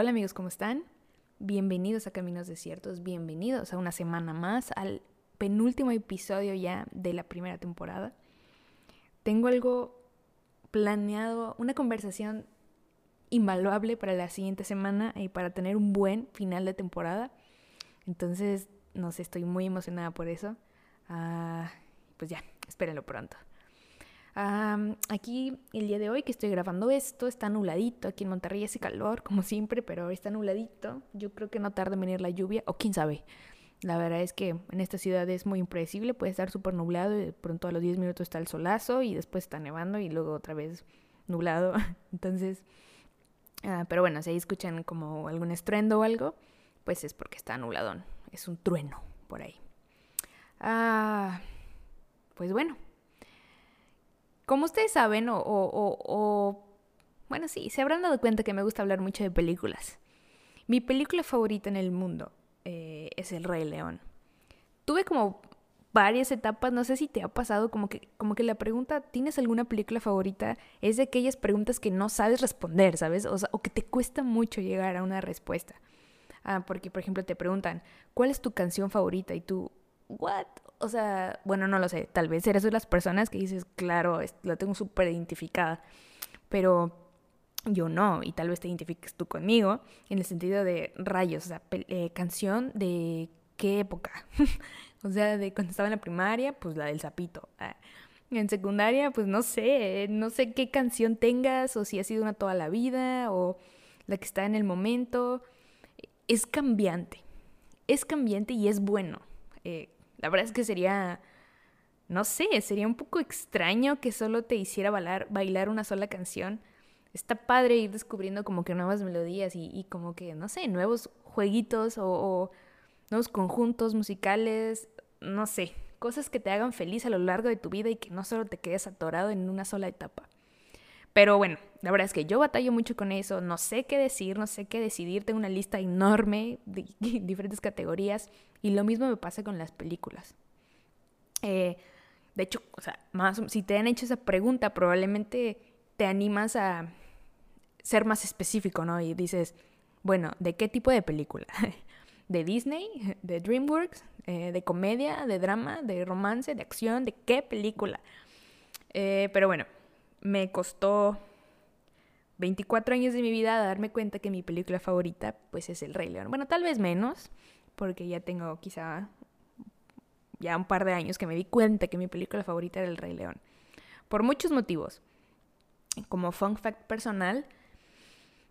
Hola, amigos, ¿cómo están? Bienvenidos a Caminos Desiertos, bienvenidos a una semana más, al penúltimo episodio ya de la primera temporada. Tengo algo planeado, una conversación invaluable para la siguiente semana y para tener un buen final de temporada. Entonces, no sé, estoy muy emocionada por eso. Ah, pues ya, espérenlo pronto aquí el día de hoy que estoy grabando esto está nubladito, aquí en Monterrey hace calor como siempre, pero está nubladito. Yo creo que no tarda en venir la lluvia, o quién sabe. La verdad es que en esta ciudad es muy impredecible, puede estar súper nublado y de pronto a los 10 minutos está el solazo y después está nevando y luego otra vez nublado. Entonces, ah, pero bueno, si ahí escuchan como algún estruendo o algo, pues es porque está nubladón, es un trueno por ahí. Ah, pues bueno, como ustedes saben, o, bueno, sí, se habrán dado cuenta que me gusta hablar mucho de películas. Mi película favorita en el mundo eh, es El Rey León. Tuve como varias etapas, no sé si te ha pasado como que, como que la pregunta, ¿tienes alguna película favorita? Es de aquellas preguntas que no sabes responder, ¿sabes? O, que te cuesta mucho llegar a una respuesta. Ah, porque, por ejemplo, te preguntan, ¿cuál es tu canción favorita? Y tú, ¿what? O sea, bueno, no lo sé, tal vez eres de las personas que dices, claro, la tengo súper identificada, pero yo no, y tal vez te identifiques tú conmigo, en el sentido de rayos, o sea, eh, canción de qué época, o sea, de cuando estaba en la primaria, pues la del sapito. Ah, en secundaria, pues no sé, no sé qué canción tengas, o si ha sido una toda la vida, o la que está en el momento. Es cambiante, es cambiante y es bueno. Eh, la verdad es que sería, no sé, sería un poco extraño que solo te hiciera bailar, bailar una sola canción. Está padre ir descubriendo como que nuevas melodías y, como que, no sé, nuevos jueguitos o, nuevos conjuntos musicales, no sé, cosas que te hagan feliz a lo largo de tu vida y que no solo te quedes atorado en una sola etapa. Pero bueno, la verdad es que yo batallo mucho con eso, no sé qué decir, no sé qué decidir, tengo una lista enorme de diferentes categorías y lo mismo me pasa con las películas. Eh, de hecho, o sea, más, si te han hecho esa pregunta, probablemente te animas a ser más específico, ¿no? Y dices, bueno, ¿de qué tipo de película? ¿De Disney? ¿De DreamWorks? Eh, ¿De comedia? ¿De drama? ¿De romance? ¿De acción? ¿De qué película? Eh, pero bueno, me costó 24 años de mi vida darme cuenta que mi película favorita pues es El Rey León. Bueno, tal vez menos, porque ya tengo quizá ya un par de años que me di cuenta que mi película favorita era El Rey León. Por muchos motivos. Como fun fact personal,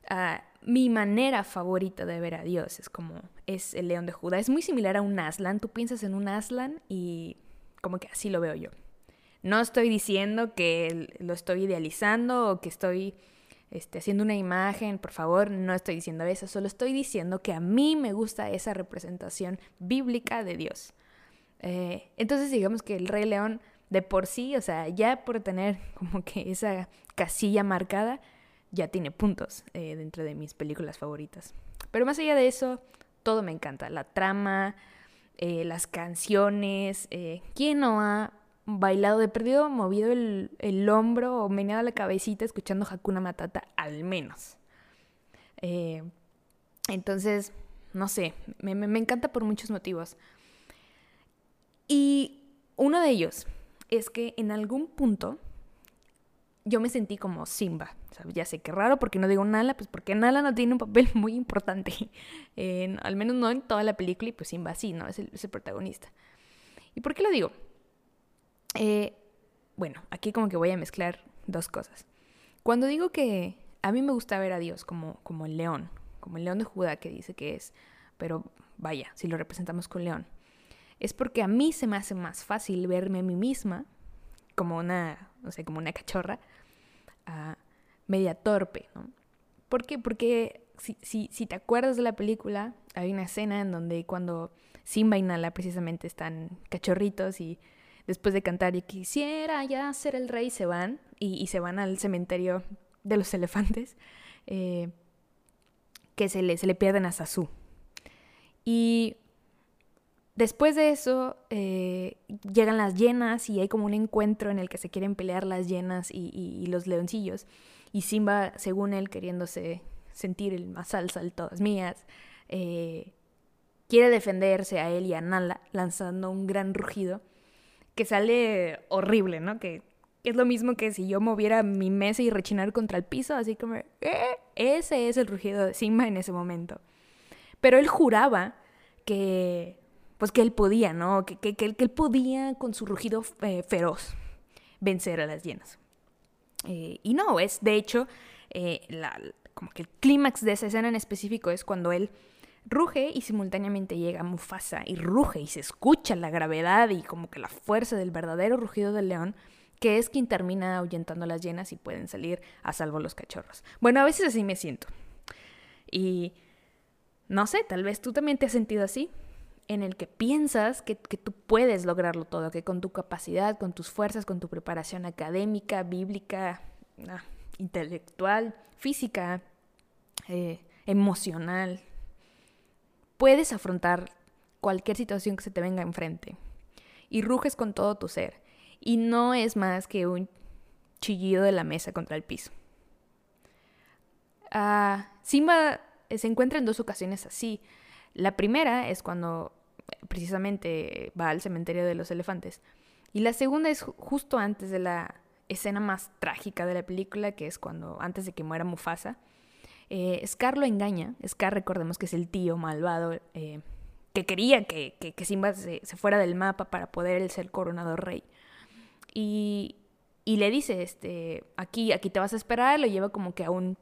ah, mi manera favorita de ver a Dios es como es el león de Judá. Es muy similar a un Aslan. Tú piensas en un Aslan y como que así lo veo yo. No estoy diciendo que lo estoy idealizando o que estoy este, haciendo una imagen, por favor, no estoy diciendo eso, solo estoy diciendo que a mí me gusta esa representación bíblica de Dios. Eh, entonces digamos que el Rey León de por sí, o sea, ya por tener como que esa casilla marcada, ya tiene puntos eh, dentro de mis películas favoritas. Pero más allá de eso, todo me encanta. La trama, eh, las canciones. ¿Quién no ha bailado de perdido, movido el, el hombro o meneado la cabecita escuchando Hakuna Matata al menos. Eh, entonces, no sé, me, me, encanta por muchos motivos. Y uno de ellos es que en algún punto yo me sentí como Simba. Ya sé que raro porque no digo Nala, pues porque Nala no tiene un papel muy importante. al menos no en toda la película y pues Simba sí, ¿no? Es el, es el protagonista. ¿Y por qué lo digo? Eh, bueno, aquí como que voy a mezclar dos cosas. Cuando digo que a mí me gusta ver a Dios como, como el león, como el león de Judá que dice que es, pero vaya, si lo representamos con león, es porque a mí se me hace más fácil verme a mí misma como una, no sé, como una cachorra, uh, media torpe, ¿no? ¿Por qué? Porque si, si, si te acuerdas de la película, hay una escena en donde cuando Simba y Nala precisamente están cachorritos y después de cantar y quisiera ya ser el rey, se van y, se van al cementerio de los elefantes, eh, que se le, se le pierden a Sasu. Y después de eso eh, llegan las llenas y hay como un encuentro en el que se quieren pelear las llenas y, los leoncillos. Y Simba, según él, queriéndose sentir el más salsa de todas mías. Eh, quiere defenderse a él y a Nala lanzando un gran rugido que sale horrible, ¿no? Que es lo mismo que si yo moviera mi mesa y rechinar contra el piso, así como, eh, ese es el rugido de Simba en ese momento. Pero él juraba que, pues que él podía, ¿no? Que, que, que, él podía con su rugido eh, feroz vencer a las hienas. Eh, y no, es de hecho, como que el clímax de esa escena en específico es cuando él ruge y simultáneamente llega Mufasa y ruge y se escucha la gravedad y como que la fuerza del verdadero rugido del león, que es quien termina ahuyentando las llenas y pueden salir a salvo los cachorros. Bueno, a veces así me siento. Y no sé, tal vez tú también te has sentido así, en el que piensas que, que tú puedes lograrlo todo, que con tu capacidad, con tus fuerzas, con tu preparación académica, bíblica, ah, intelectual, física, eh, emocional, puedes afrontar cualquier situación que se te venga enfrente. Y ruges con todo tu ser. Y no es más que un chillido de la mesa contra el piso. Ah, Simba se encuentra en dos ocasiones así. La primera es cuando precisamente va al cementerio de los elefantes. Y la segunda es justo antes de la escena más trágica de la película, que es cuando, antes de que muera Mufasa, eh, Scar lo engaña. Scar, recordemos que es el tío malvado eh, que quería que, que, Simba se, fuera del mapa para poder él ser coronado rey. Y, y, le dice, este, aquí, aquí te vas a esperar, lo lleva como que a un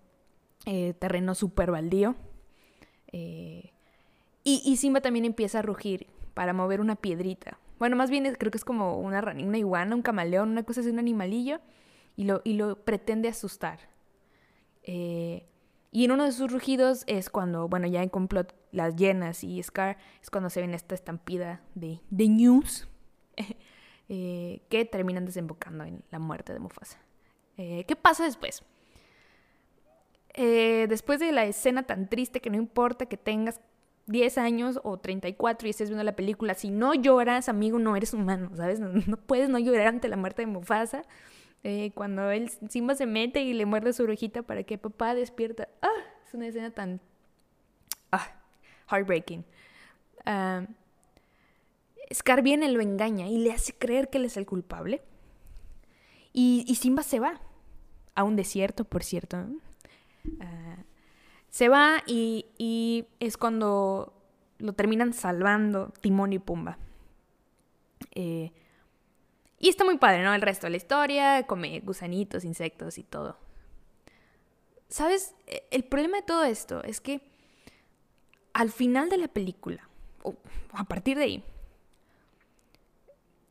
eh, terreno súper baldío. Y, y, Simba también empieza a rugir para mover una piedrita. Bueno, más bien creo que es como una, una iguana, un camaleón, una cosa así, un animalillo, y lo, y lo pretende asustar. Y en uno de sus rugidos es cuando, bueno, ya en complot las llenas y Scar, es cuando se ven esta estampida de, de news eh, que terminan desembocando en la muerte de Mufasa. Eh, ¿Qué pasa después? Eh, después de la escena tan triste que no importa que tengas 10 años o 34 y estés viendo la película, si no lloras, amigo, no eres humano, ¿sabes? No, puedes no llorar ante la muerte de Mufasa. Eh, cuando él Simba se mete y le muerde su orejita para que papá despierta. ¡Ah! Es una escena tan... ¡Ah! Heartbreaking. Uh, Scar viene, lo engaña y le hace creer que él es el culpable. Y, Simba se va a un desierto, por cierto. Ah, se va y, y, es cuando lo terminan salvando Timón y Pumba. Eh, y está muy padre, ¿no? El resto de la historia, come gusanitos, insectos y todo. ¿Sabes? E, el problema de todo esto es que al final de la película, o a partir de ahí,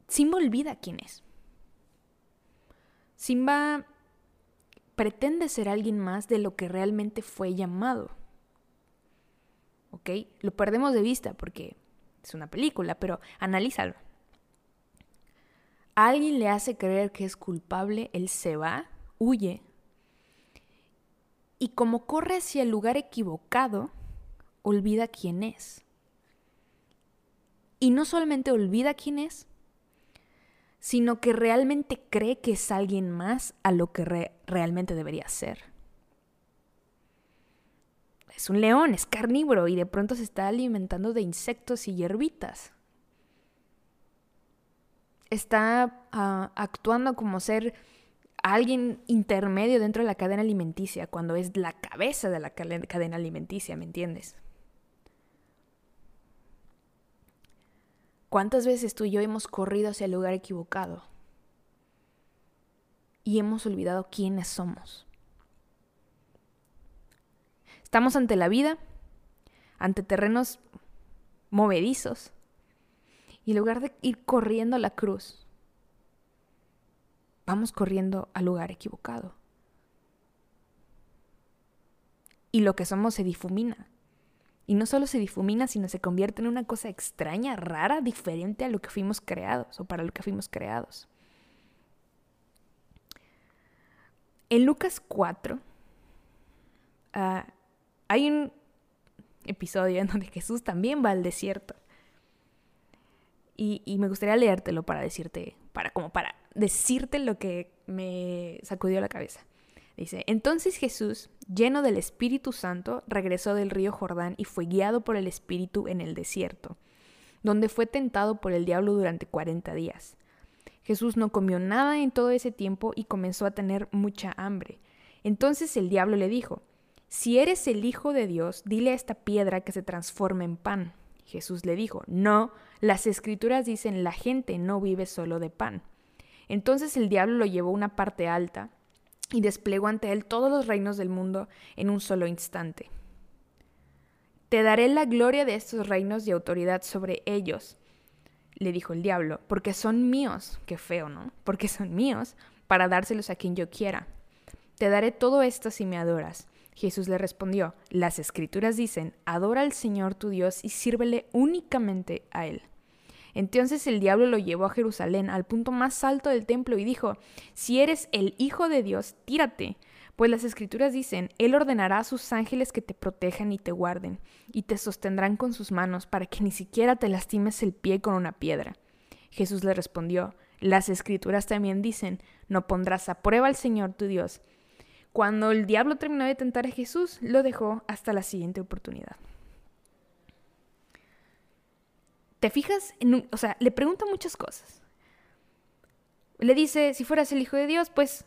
Simba olvida quién es. Simba pretende ser alguien más de lo que realmente fue llamado. ¿Ok? Lo perdemos de vista porque es una película, pero analízalo alguien le hace creer que es culpable, él se va, huye. Y como corre hacia el lugar equivocado, olvida quién es. Y no solamente olvida quién es, sino que realmente cree que es alguien más a lo que realmente debería ser. Es un león, es carnívoro y de pronto se está alimentando de insectos y hierbitas está ah, actuando como ser alguien intermedio dentro de la cadena alimenticia, cuando es la cabeza de la cadena alimenticia, ¿me entiendes? ¿Cuántas veces tú y yo hemos corrido hacia el lugar equivocado y hemos olvidado quiénes somos? Estamos ante la vida, ante terrenos movedizos, y en lugar de ir corriendo a la cruz, vamos corriendo al lugar equivocado. Y lo que somos se difumina. Y no solo se difumina, sino se convierte en una cosa extraña, rara, diferente a lo que fuimos creados o para lo que fuimos creados. En Lucas 4 ah, hay un episodio en donde Jesús también va al desierto. Y, me gustaría leértelo para decirte, para como para decirte lo que me sacudió la cabeza. Dice, entonces Jesús, lleno del Espíritu Santo, regresó del río Jordán y fue guiado por el Espíritu en el desierto, donde fue tentado por el diablo durante cuarenta días. Jesús no comió nada en todo ese tiempo y comenzó a tener mucha hambre. Entonces el diablo le dijo, si eres el Hijo de Dios, dile a esta piedra que se transforme en pan. Jesús le dijo, no, las escrituras dicen la gente no vive solo de pan. Entonces el diablo lo llevó a una parte alta y desplegó ante él todos los reinos del mundo en un solo instante. Te daré la gloria de estos reinos y autoridad sobre ellos, le dijo el diablo, porque son míos, qué feo, ¿no? Porque son míos, para dárselos a quien yo quiera. Te daré todo esto si me adoras. Jesús le respondió, las escrituras dicen, adora al Señor tu Dios y sírvele únicamente a Él. Entonces el diablo lo llevó a Jerusalén, al punto más alto del templo, y dijo, Si eres el Hijo de Dios, tírate, pues las escrituras dicen, Él ordenará a sus ángeles que te protejan y te guarden, y te sostendrán con sus manos, para que ni siquiera te lastimes el pie con una piedra. Jesús le respondió, Las escrituras también dicen, No pondrás a prueba al Señor tu Dios. Cuando el diablo terminó de tentar a Jesús, lo dejó hasta la siguiente oportunidad. ¿Te fijas? En o sea, le pregunta muchas cosas. Le dice, si fueras el Hijo de Dios, pues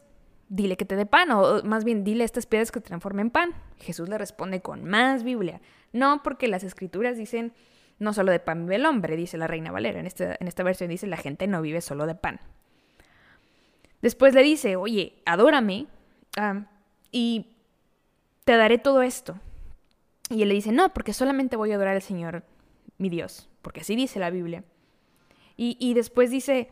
dile que te dé pan, o más bien dile a estas piedras que te transformen en pan. Jesús le responde con más Biblia. No, porque las escrituras dicen, no solo de pan vive el hombre, dice la Reina Valera. En, este, en esta versión dice, la gente no vive solo de pan. Después le dice, oye, adórame y te daré todo esto. Y él le dice, no, porque solamente voy a adorar al Señor, mi Dios porque así dice la Biblia. Y, después dice,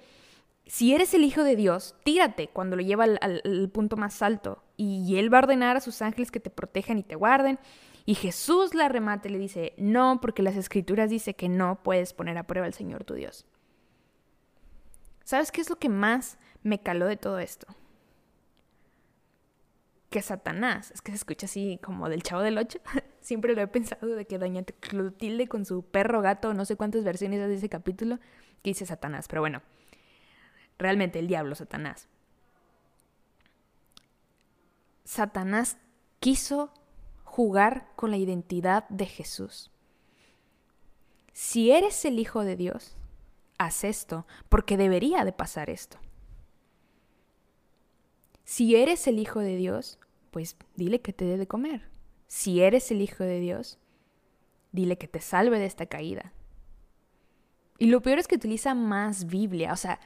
si eres el Hijo de Dios, tírate cuando lo lleva al, punto más alto y Él va a ordenar a sus ángeles que te protejan y te guarden. Y Jesús la remate y le dice, no, porque las escrituras dice que no puedes poner a prueba al Señor tu Dios. ¿Sabes qué es lo que más me caló de todo esto? Que Satanás, es que se escucha así como del chavo del ocho, siempre lo he pensado de que Doña Clotilde con su perro gato, no sé cuántas versiones de ese capítulo, que dice Satanás, pero bueno, realmente el diablo Satanás. Satanás quiso jugar con la identidad de Jesús. Si eres el Hijo de Dios, haz esto, porque debería de pasar esto. Si eres el Hijo de Dios, pues dile que te dé de comer. Si eres el Hijo de Dios, dile que te salve de esta caída. Y lo peor es que utiliza más Biblia, o sea,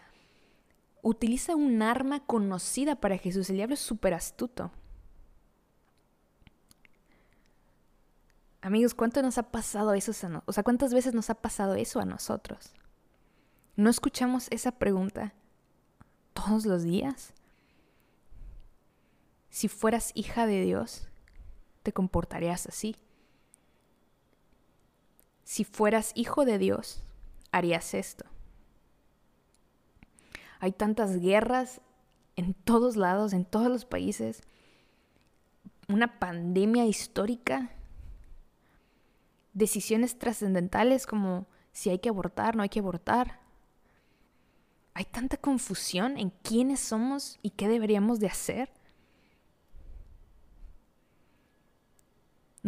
utiliza un arma conocida para Jesús. El diablo es súper astuto. Amigos, ¿cuánto nos ha pasado eso? O sea, ¿cuántas veces nos ha pasado eso a nosotros? ¿No escuchamos esa pregunta todos los días? Si fueras hija de Dios, te comportarías así. Si fueras hijo de Dios, harías esto. Hay tantas guerras en todos lados, en todos los países, una pandemia histórica, decisiones trascendentales como si hay que abortar, no hay que abortar. Hay tanta confusión en quiénes somos y qué deberíamos de hacer.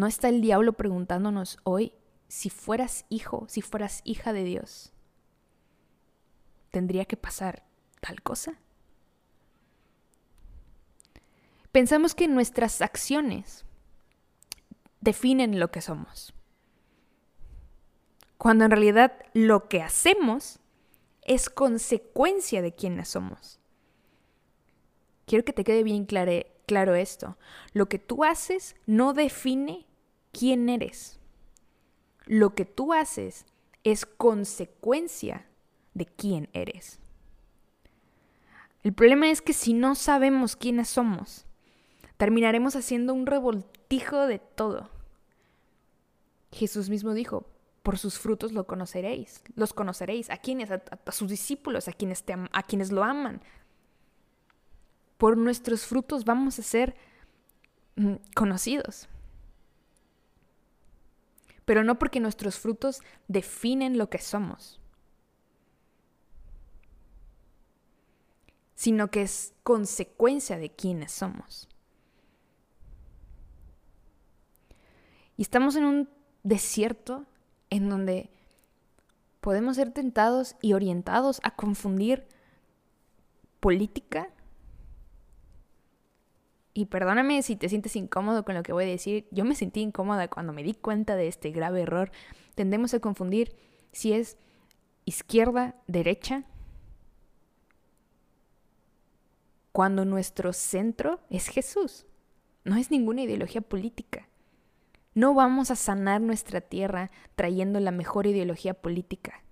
¿No está el diablo preguntándonos hoy si fueras hijo, si fueras hija de Dios? ¿Tendría que pasar tal cosa? Pensamos que nuestras acciones definen lo que somos, cuando en realidad lo que hacemos es consecuencia de quienes somos. Quiero que te quede bien claro claro esto. Lo que tú haces no define quién eres. Lo que tú haces es consecuencia de quién eres. El problema es que si no sabemos quiénes somos, terminaremos haciendo un revoltijo de todo. Jesús mismo dijo, por sus frutos lo conoceréis, los conoceréis, a quienes, a, sus discípulos, a quienes, te, a quienes lo aman, por nuestros frutos vamos a ser mm, conocidos pero no porque nuestros frutos definen lo que somos, sino que es consecuencia de quienes somos. Y estamos en un desierto en donde podemos ser tentados y orientados a confundir política y perdóname si te sientes incómodo con lo que voy a decir. Yo me sentí incómoda cuando me di cuenta de este grave error. Tendemos a confundir si es izquierda, derecha, cuando nuestro centro es Jesús. No es ninguna ideología política. No vamos a sanar nuestra tierra trayendo la mejor ideología política.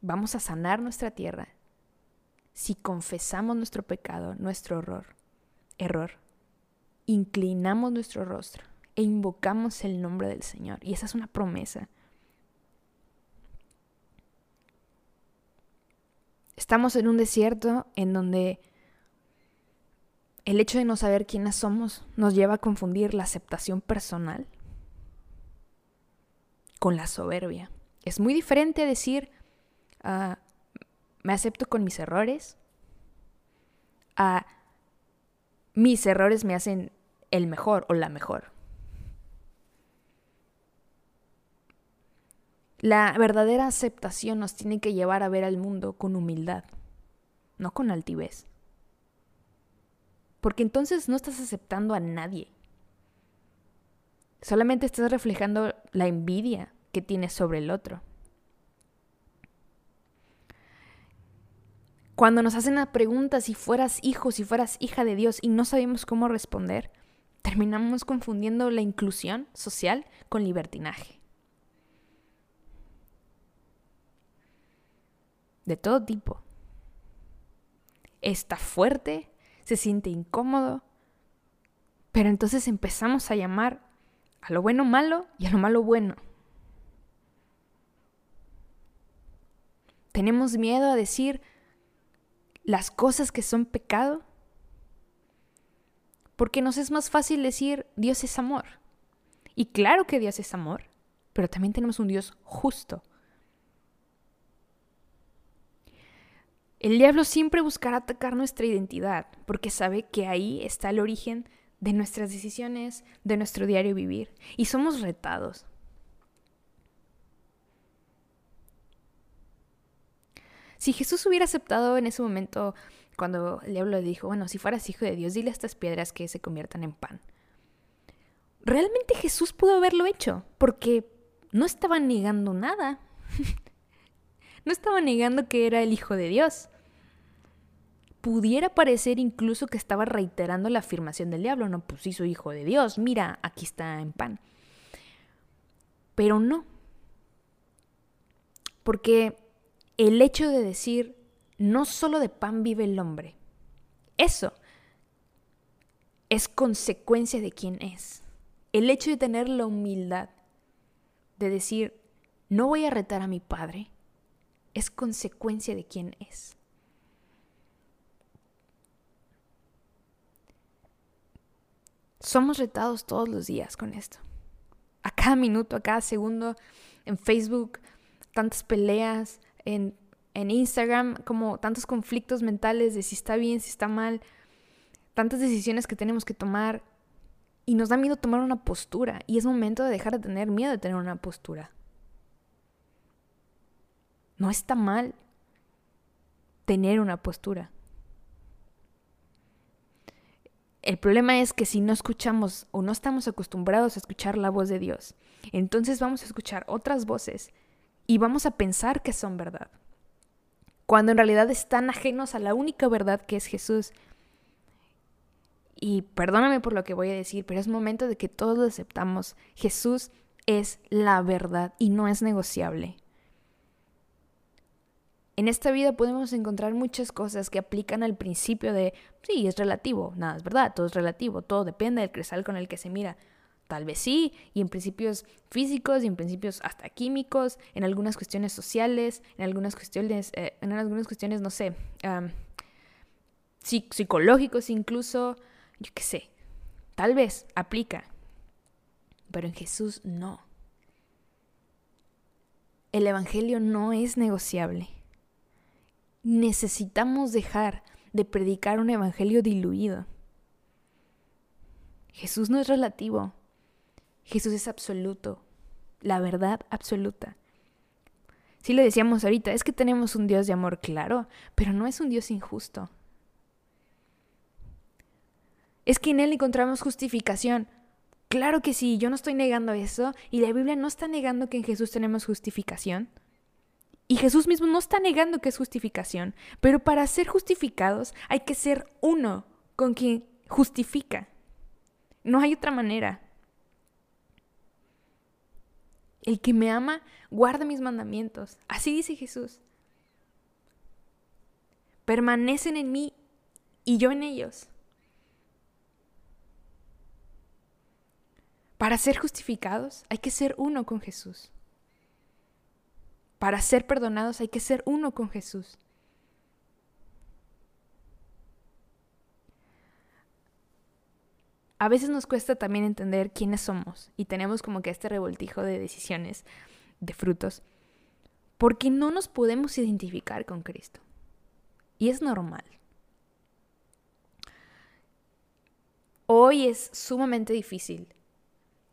Vamos a sanar nuestra tierra si confesamos nuestro pecado, nuestro error, error, inclinamos nuestro rostro e invocamos el nombre del Señor. Y esa es una promesa. Estamos en un desierto en donde el hecho de no saber quiénes somos nos lleva a confundir la aceptación personal con la soberbia. Es muy diferente decir, ah, me acepto con mis errores, a mis errores me hacen el mejor o la mejor. La verdadera aceptación nos tiene que llevar a ver al mundo con humildad, no con altivez. Porque entonces no estás aceptando a nadie. Solamente estás reflejando la envidia que tienes sobre el otro. Cuando nos hacen la pregunta si fueras hijo, si fueras hija de Dios y no sabemos cómo responder, terminamos confundiendo la inclusión social con libertinaje. De todo tipo. Está fuerte, se siente incómodo, pero entonces empezamos a llamar a lo bueno malo y a lo malo bueno. Tenemos miedo a decir las cosas que son pecado porque nos es más fácil decir Dios es amor. Y claro que Dios es amor, pero también tenemos un Dios justo. El diablo siempre buscará atacar nuestra identidad porque sabe que ahí está el origen de nuestras decisiones, de nuestro diario vivir. Y somos retados. Si Jesús hubiera aceptado en ese momento cuando el diablo le dijo, bueno, si fueras hijo de Dios, dile a estas piedras que se conviertan en pan. Realmente Jesús pudo haberlo hecho porque no estaba negando nada. no estaba negando que era el Hijo de Dios pudiera parecer incluso que estaba reiterando la afirmación del diablo, no, pues sí soy hijo de Dios, mira, aquí está en pan. Pero no. Porque el hecho de decir, no solo de pan vive el hombre, eso es consecuencia de quién es. El hecho de tener la humildad de decir, no voy a retar a mi padre, es consecuencia de quién es. Somos retados todos los días con esto. A cada minuto, a cada segundo, en Facebook, tantas peleas, en, Instagram, como tantos conflictos mentales de si está bien, si está mal, tantas decisiones que tenemos que tomar. Y nos da miedo tomar una postura. Y es momento de dejar de tener miedo de tener una postura. No está mal tener una postura. El problema es que si no escuchamos o no estamos acostumbrados a escuchar la voz de Dios, entonces vamos a escuchar otras voces y vamos a pensar que son verdad, cuando en realidad están ajenos a la única verdad que es Jesús. Y perdóname por lo que voy a decir, pero es momento de que todos lo aceptamos. Jesús es la verdad y no es negociable. En esta vida podemos encontrar muchas cosas que aplican al principio de, sí, es relativo, nada es verdad, todo es relativo, todo depende del cristal con el que se mira. Tal vez sí, y en principios físicos y en principios hasta químicos, en algunas cuestiones sociales, en algunas cuestiones, eh, en algunas cuestiones, no sé, psicológicos incluso, yo qué sé, tal vez aplica, pero en Jesús no. El Evangelio no es negociable necesitamos dejar de predicar un evangelio diluido. Jesús no es relativo. Jesús es absoluto, la verdad absoluta. Sí lo decíamos ahorita, es que tenemos un Dios de amor claro, pero no es un Dios injusto. Es que en Él encontramos justificación. Claro que sí, yo no estoy negando eso y la Biblia no está negando que en Jesús tenemos justificación. Y Jesús mismo no está negando que es justificación, pero para ser justificados hay que ser uno con quien justifica. No hay otra manera. El que me ama, guarda mis mandamientos. Así dice Jesús. Permanecen en mí y yo en ellos. Para ser justificados hay que ser uno con Jesús. Para ser perdonados hay que ser uno con Jesús. A veces nos cuesta también entender quiénes somos y tenemos como que este revoltijo de decisiones, de frutos, porque no nos podemos identificar con Cristo. Y es normal. Hoy es sumamente difícil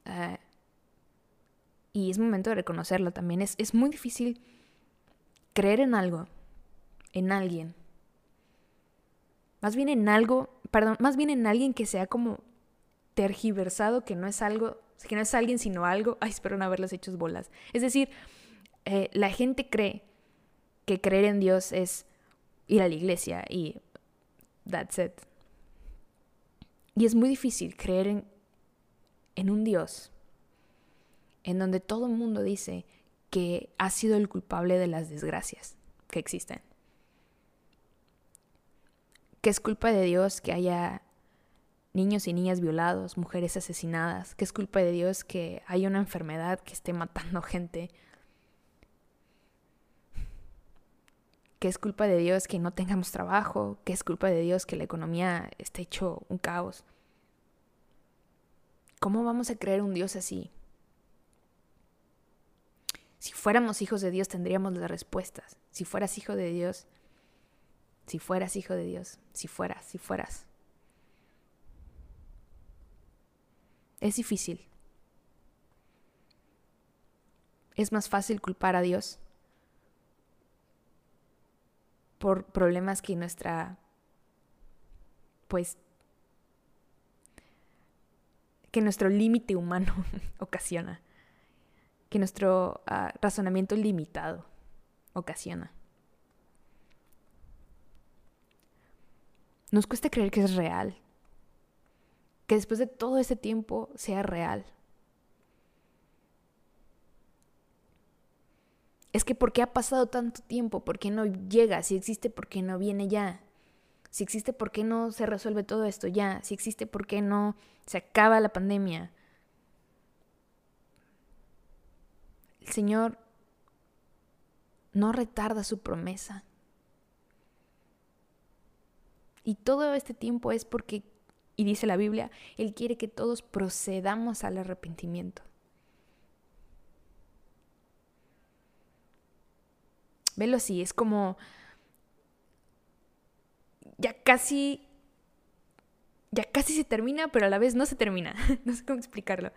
Ah, y es momento de reconocerlo también. Es, es muy difícil creer en algo, en alguien. Más bien en algo, perdón, más bien en alguien que sea como tergiversado, que no es algo, que no es alguien sino algo. Ay, espero no haberlos hechos bolas. Es decir, eh, la gente cree que creer en Dios es ir a la iglesia y that's it. Y es muy difícil creer en, en un Dios en donde todo el mundo dice que ha sido el culpable de las desgracias que existen. Que es culpa de Dios que haya niños y niñas violados, mujeres asesinadas, que es culpa de Dios que haya una enfermedad que esté matando gente, que es culpa de Dios que no tengamos trabajo, que es culpa de Dios que la economía esté hecho un caos. ¿Cómo vamos a creer un Dios así? Si fuéramos hijos de Dios tendríamos las respuestas. Si fueras hijo de Dios, si fueras hijo de Dios, si fueras, si fueras. Es difícil. Es más fácil culpar a Dios por problemas que nuestra, pues, que nuestro límite humano ocasiona, que nuestro ah, razonamiento limitado ocasiona. Nos cuesta creer que es real, que después de todo ese tiempo sea real. Es que ¿por qué ha pasado tanto tiempo? ¿Por qué no llega? Si existe, ¿por qué no viene ya? Si existe, ¿por qué no se resuelve todo esto ya? Si existe, ¿por qué no se acaba la pandemia? El Señor no retarda su promesa. Y todo este tiempo es porque, y dice la Biblia, Él quiere que todos procedamos al arrepentimiento. Velo así, es como ya casi, ya casi se termina, pero a la vez no se termina. no sé cómo explicarlo.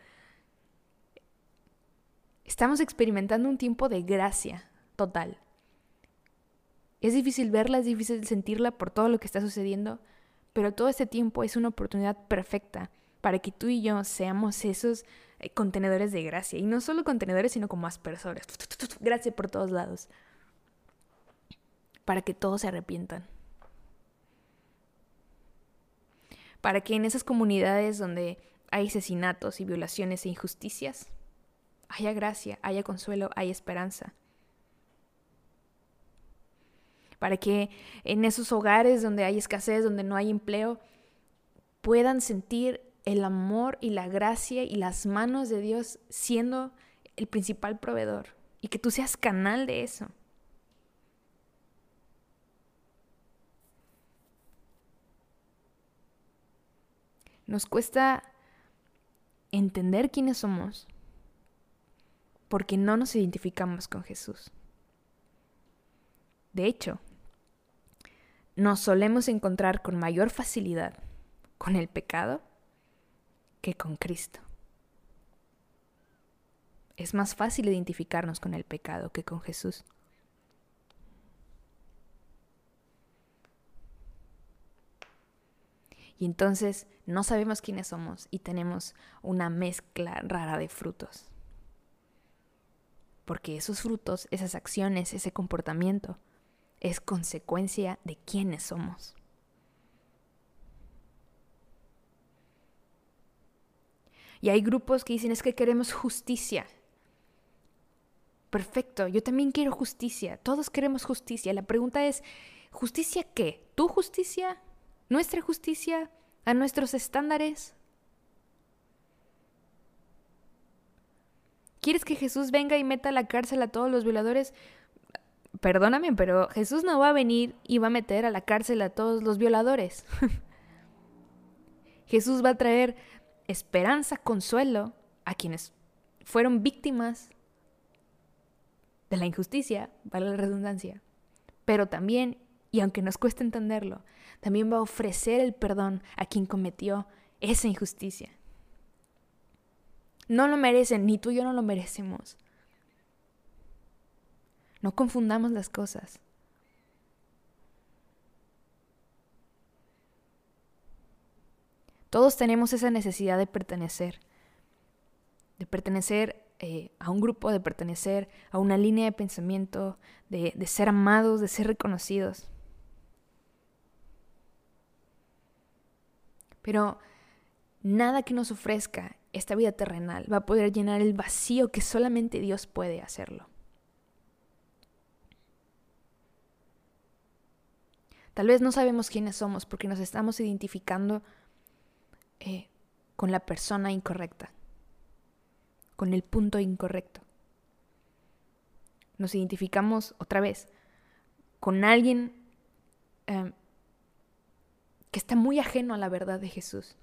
Estamos experimentando un tiempo de gracia total. Es difícil verla, es difícil sentirla por todo lo que está sucediendo, pero todo este tiempo es una oportunidad perfecta para que tú y yo seamos esos eh, contenedores de gracia. Y no solo contenedores, sino como aspersores. Gracia por todos lados. Para que todos se arrepientan. para que en esas comunidades donde hay asesinatos y violaciones e injusticias, haya gracia, haya consuelo, haya esperanza. Para que en esos hogares donde hay escasez, donde no hay empleo, puedan sentir el amor y la gracia y las manos de Dios siendo el principal proveedor y que tú seas canal de eso. Nos cuesta entender quiénes somos porque no nos identificamos con Jesús. De hecho, nos solemos encontrar con mayor facilidad con el pecado que con Cristo. Es más fácil identificarnos con el pecado que con Jesús. Y entonces no sabemos quiénes somos y tenemos una mezcla rara de frutos. Porque esos frutos, esas acciones, ese comportamiento es consecuencia de quiénes somos. Y hay grupos que dicen es que queremos justicia. Perfecto, yo también quiero justicia. Todos queremos justicia. La pregunta es, ¿justicia qué? ¿Tu justicia? ¿Nuestra justicia? ¿A nuestros estándares? ¿Quieres que Jesús venga y meta a la cárcel a todos los violadores? Perdóname, pero Jesús no va a venir y va a meter a la cárcel a todos los violadores. Jesús va a traer esperanza, consuelo a quienes fueron víctimas de la injusticia, vale la redundancia, pero también, y aunque nos cueste entenderlo, también va a ofrecer el perdón a quien cometió esa injusticia. No lo merecen, ni tú y yo no lo merecemos. No confundamos las cosas. Todos tenemos esa necesidad de pertenecer, de pertenecer eh, a un grupo, de pertenecer a una línea de pensamiento, de, de ser amados, de ser reconocidos. Pero nada que nos ofrezca esta vida terrenal va a poder llenar el vacío que solamente Dios puede hacerlo. Tal vez no sabemos quiénes somos porque nos estamos identificando eh, con la persona incorrecta con el punto incorrecto. Nos identificamos otra vez con alguien em, que está muy ajeno a la verdad de Jesús.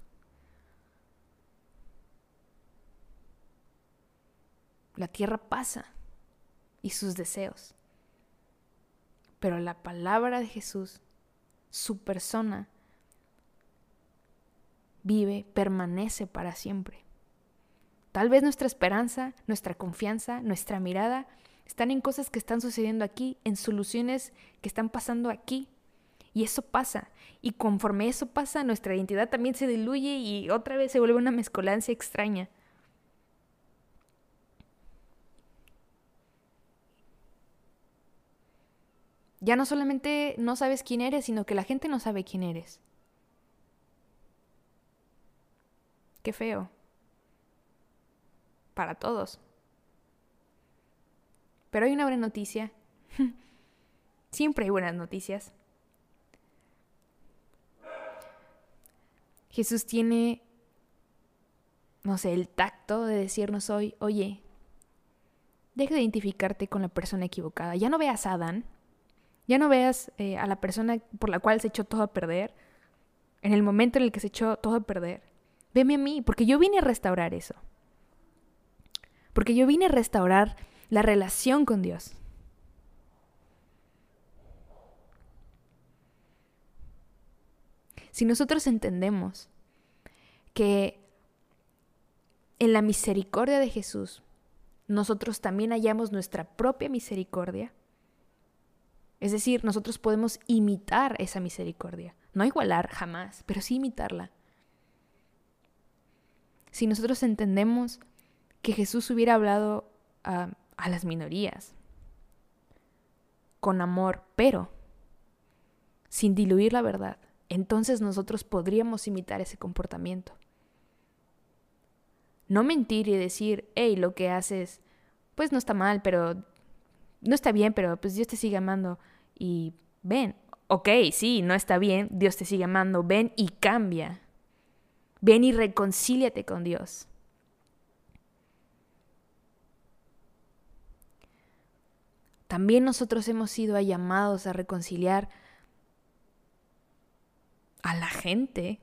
La tierra pasa y sus deseos. Pero la palabra de Jesús, su persona, vive, permanece para siempre. Tal vez nuestra esperanza, nuestra confianza, nuestra mirada están en cosas que están sucediendo aquí, en soluciones que están pasando aquí. Y eso pasa. Y conforme eso pasa, nuestra identidad también se diluye y otra vez se vuelve una mezcolancia extraña. Ya no solamente no sabes quién eres, sino que la gente no sabe quién eres. Qué feo para todos. Pero hay una buena noticia. Siempre hay buenas noticias. Jesús tiene, no sé, el tacto de decirnos hoy, oye, deja de identificarte con la persona equivocada. Ya no veas a Adán, ya no veas eh, a la persona por la cual se echó todo a perder, en el momento en el que se echó todo a perder. Veme a mí, porque yo vine a restaurar eso porque yo vine a restaurar la relación con Dios. Si nosotros entendemos que en la misericordia de Jesús nosotros también hallamos nuestra propia misericordia, es decir, nosotros podemos imitar esa misericordia, no igualar jamás, pero sí imitarla. Si nosotros entendemos que Jesús hubiera hablado a, las minorías con amor, pero sin diluir la verdad, entonces nosotros podríamos imitar ese comportamiento. No mentir y decir, hey, lo que haces, pues no está mal, pero no está bien, pero pues Dios te sigue amando y ven, ok, sí, no está bien, Dios te sigue amando, ven y cambia. Ven y reconcíliate con Dios. También nosotros hemos sido llamados a reconciliar a la gente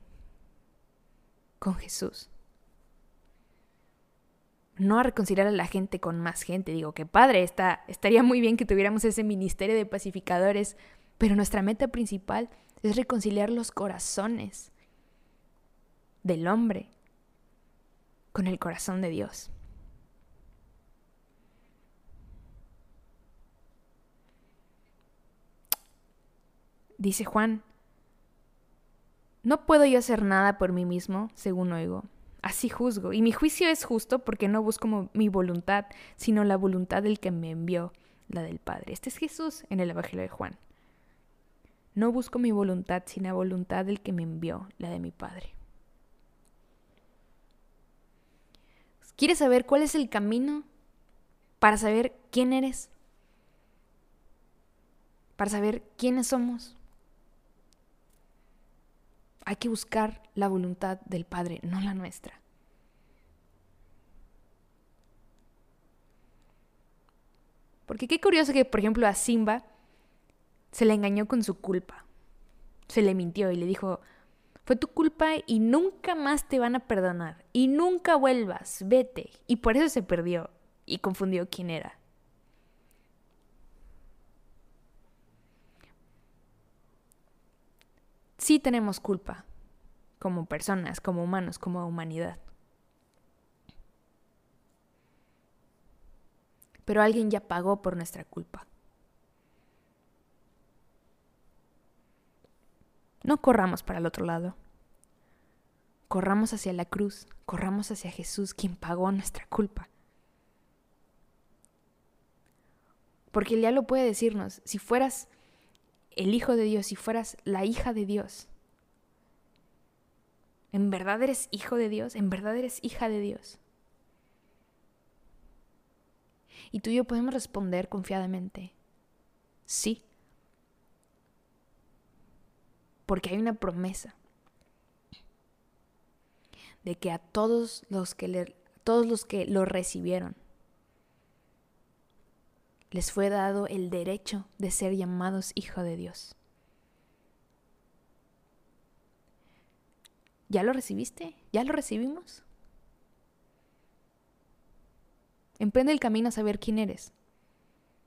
con Jesús no a reconciliar a la gente con más gente. Digo, qué padre, está, estaría muy bien que tuviéramos ese ministerio de pacificadores, pero nuestra meta principal es reconciliar los corazones del hombre con el corazón de Dios. Dice Juan, no puedo yo hacer nada por mí mismo, según oigo. Así juzgo, y mi juicio es justo porque no busco mi voluntad, sino la voluntad del que me envió, la del Padre. Este es Jesús en el Evangelio de Juan. No busco mi voluntad, sino la voluntad del que me envió, la de mi Padre. ¿Quieres saber cuál es el camino para saber quién eres? Para saber quiénes somos. Hay que buscar la voluntad del Padre, no la nuestra. Porque qué curioso que, por ejemplo, a Simba se le engañó con su culpa. Se le mintió y le dijo, fue tu culpa y nunca más te van a perdonar. Y nunca vuelvas, vete. Y por eso se perdió y confundió quién era. Sí tenemos culpa, como personas, como humanos, como humanidad. Pero alguien ya pagó por nuestra culpa. No corramos para el otro lado. Corramos hacia la cruz, corramos hacia Jesús, quien pagó nuestra culpa. Porque Él ya lo puede decirnos, si fueras el Hijo de Dios, si fueras la hija de Dios, ¿en verdad eres hijo de Dios? ¿En verdad eres hija de Dios? Y tú y yo podemos responder confiadamente, sí porque hay una promesa de que a todos los que, le, todos los que lo recibieron les fue dado el derecho de ser llamados hijo de Dios. ¿Ya lo recibiste? ¿Ya lo recibimos? Emprende el camino a saber quién eres.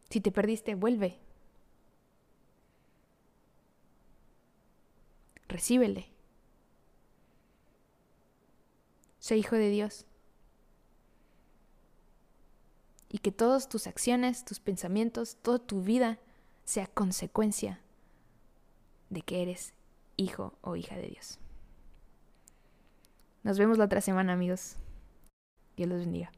Si te perdiste, vuelve. recíbele. Sé hijo de Dios. Y que todas tus acciones, tus pensamientos, toda tu vida sea consecuencia de que eres hijo o hija de Dios. Nos vemos la otra semana, amigos. Dios los bendiga.